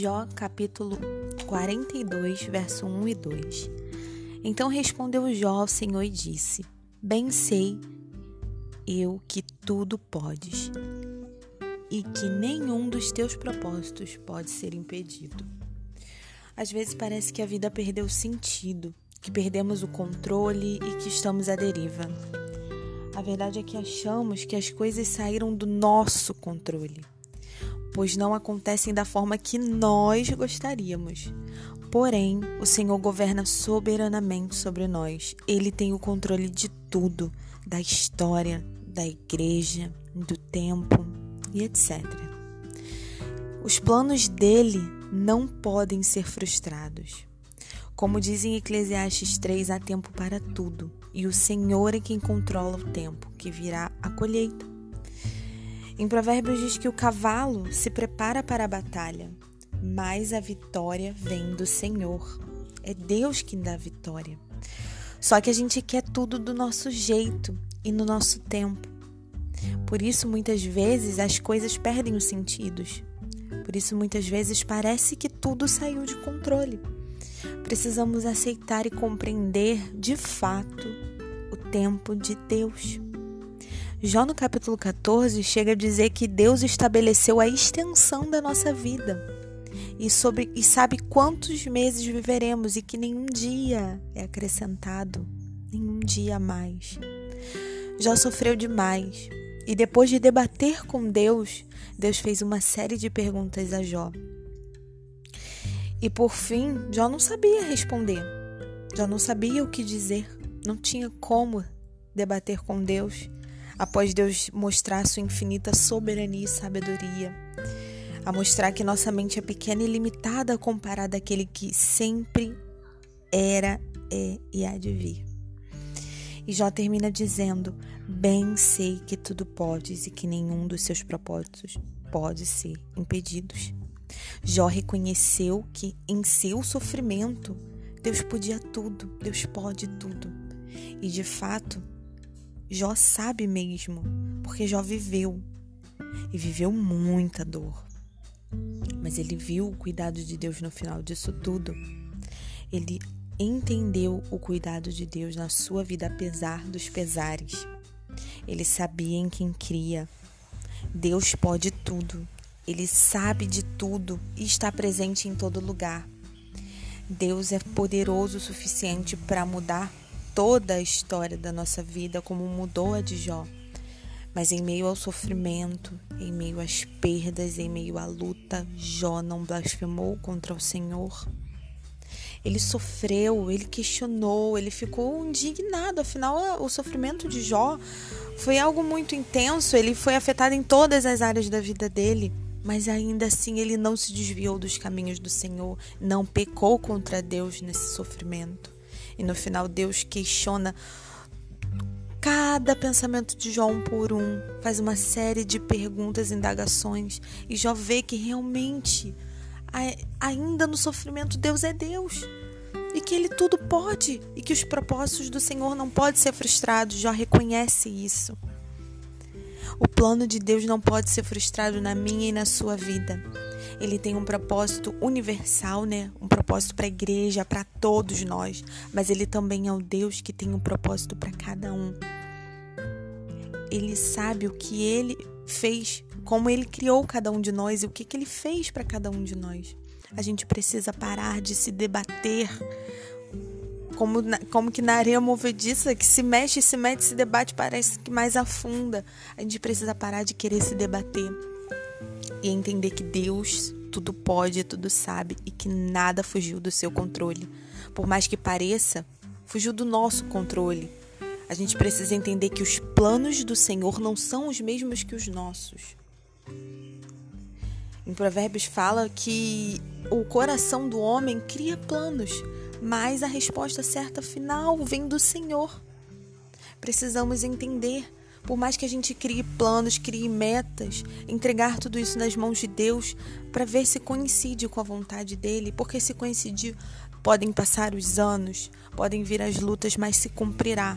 Jó capítulo 42, verso 1 e 2. Então respondeu Jó ao Senhor e disse: Bem sei eu que tudo podes e que nenhum dos teus propósitos pode ser impedido. Às vezes parece que a vida perdeu sentido, que perdemos o controle e que estamos à deriva. A verdade é que achamos que as coisas saíram do nosso controle pois não acontecem da forma que nós gostaríamos. Porém, o Senhor governa soberanamente sobre nós. Ele tem o controle de tudo, da história, da igreja, do tempo e etc. Os planos dele não podem ser frustrados. Como diz em Eclesiastes 3, há tempo para tudo, e o Senhor é quem controla o tempo, que virá a colheita. Em Provérbios diz que o cavalo se prepara para a batalha, mas a vitória vem do Senhor. É Deus quem dá a vitória. Só que a gente quer tudo do nosso jeito e no nosso tempo. Por isso, muitas vezes, as coisas perdem os sentidos. Por isso, muitas vezes, parece que tudo saiu de controle. Precisamos aceitar e compreender de fato o tempo de Deus. Jó no capítulo 14 chega a dizer que Deus estabeleceu a extensão da nossa vida e, sobre, e sabe quantos meses viveremos e que nenhum dia é acrescentado, nenhum dia a mais. Jó sofreu demais e depois de debater com Deus, Deus fez uma série de perguntas a Jó. E por fim, Jó não sabia responder. Jó não sabia o que dizer, não tinha como debater com Deus após Deus mostrar sua infinita soberania e sabedoria, a mostrar que nossa mente é pequena e limitada comparada àquele que sempre era, é e há de vir. E Jó termina dizendo: Bem sei que tudo podes e que nenhum dos seus propósitos pode ser impedidos. Jó reconheceu que em seu sofrimento Deus podia tudo, Deus pode tudo. E de fato, Jó sabe mesmo, porque Jó viveu e viveu muita dor. Mas ele viu o cuidado de Deus no final disso tudo. Ele entendeu o cuidado de Deus na sua vida, apesar dos pesares. Ele sabia em quem cria. Deus pode tudo. Ele sabe de tudo e está presente em todo lugar. Deus é poderoso o suficiente para mudar toda a história da nossa vida, como mudou a de Jó. Mas em meio ao sofrimento, em meio às perdas, em meio à luta, Jó não blasfemou contra o Senhor. Ele sofreu, ele questionou, ele ficou indignado. Afinal, o sofrimento de Jó foi algo muito intenso, ele foi afetado em todas as áreas da vida dele. Mas ainda assim ele não se desviou dos caminhos do Senhor, não pecou contra Deus nesse sofrimento. E no final, Deus questiona cada pensamento de Jó um por um, faz uma série de perguntas, indagações, e Jó vê que realmente, ainda no sofrimento, Deus é Deus. E que ele tudo pode, e que os propósitos do Senhor não podem ser frustrados. Jó reconhece isso. O plano de Deus não pode ser frustrado na minha e na sua vida. Ele tem um propósito universal, né? Um propósito para a igreja, para todos nós, mas ele também é o Deus que tem um propósito para cada um. Ele sabe o que ele fez, como ele criou cada um de nós e o que, que ele fez para cada um de nós. A gente precisa parar de se debater como, como que na areia movediça, que se mexe, se mete, se debate, parece que mais afunda. A gente precisa parar de querer se debater e entender que Deus tudo pode, tudo sabe e que nada fugiu do seu controle. Por mais que pareça, fugiu do nosso controle. A gente precisa entender que os planos do Senhor não são os mesmos que os nossos. Em Provérbios fala que o coração do homem cria planos, mas a resposta certa final vem do Senhor. Precisamos entender por mais que a gente crie planos, crie metas, entregar tudo isso nas mãos de Deus para ver se coincide com a vontade dele, porque se coincidir, podem passar os anos, podem vir as lutas, mas se cumprirá.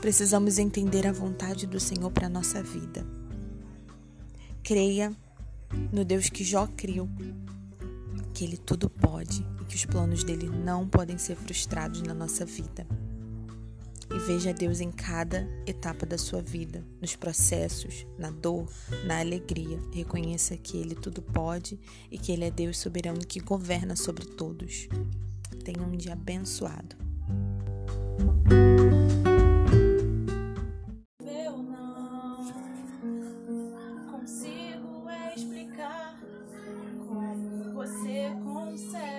Precisamos entender a vontade do Senhor para nossa vida. Creia no Deus que Jó criou. que Ele tudo pode e que os planos dele não podem ser frustrados na nossa vida. E veja Deus em cada etapa da sua vida, nos processos, na dor, na alegria. Reconheça que Ele tudo pode e que Ele é Deus soberano que governa sobre todos. Tenha um dia abençoado. da, da, da só que a gente não consegue.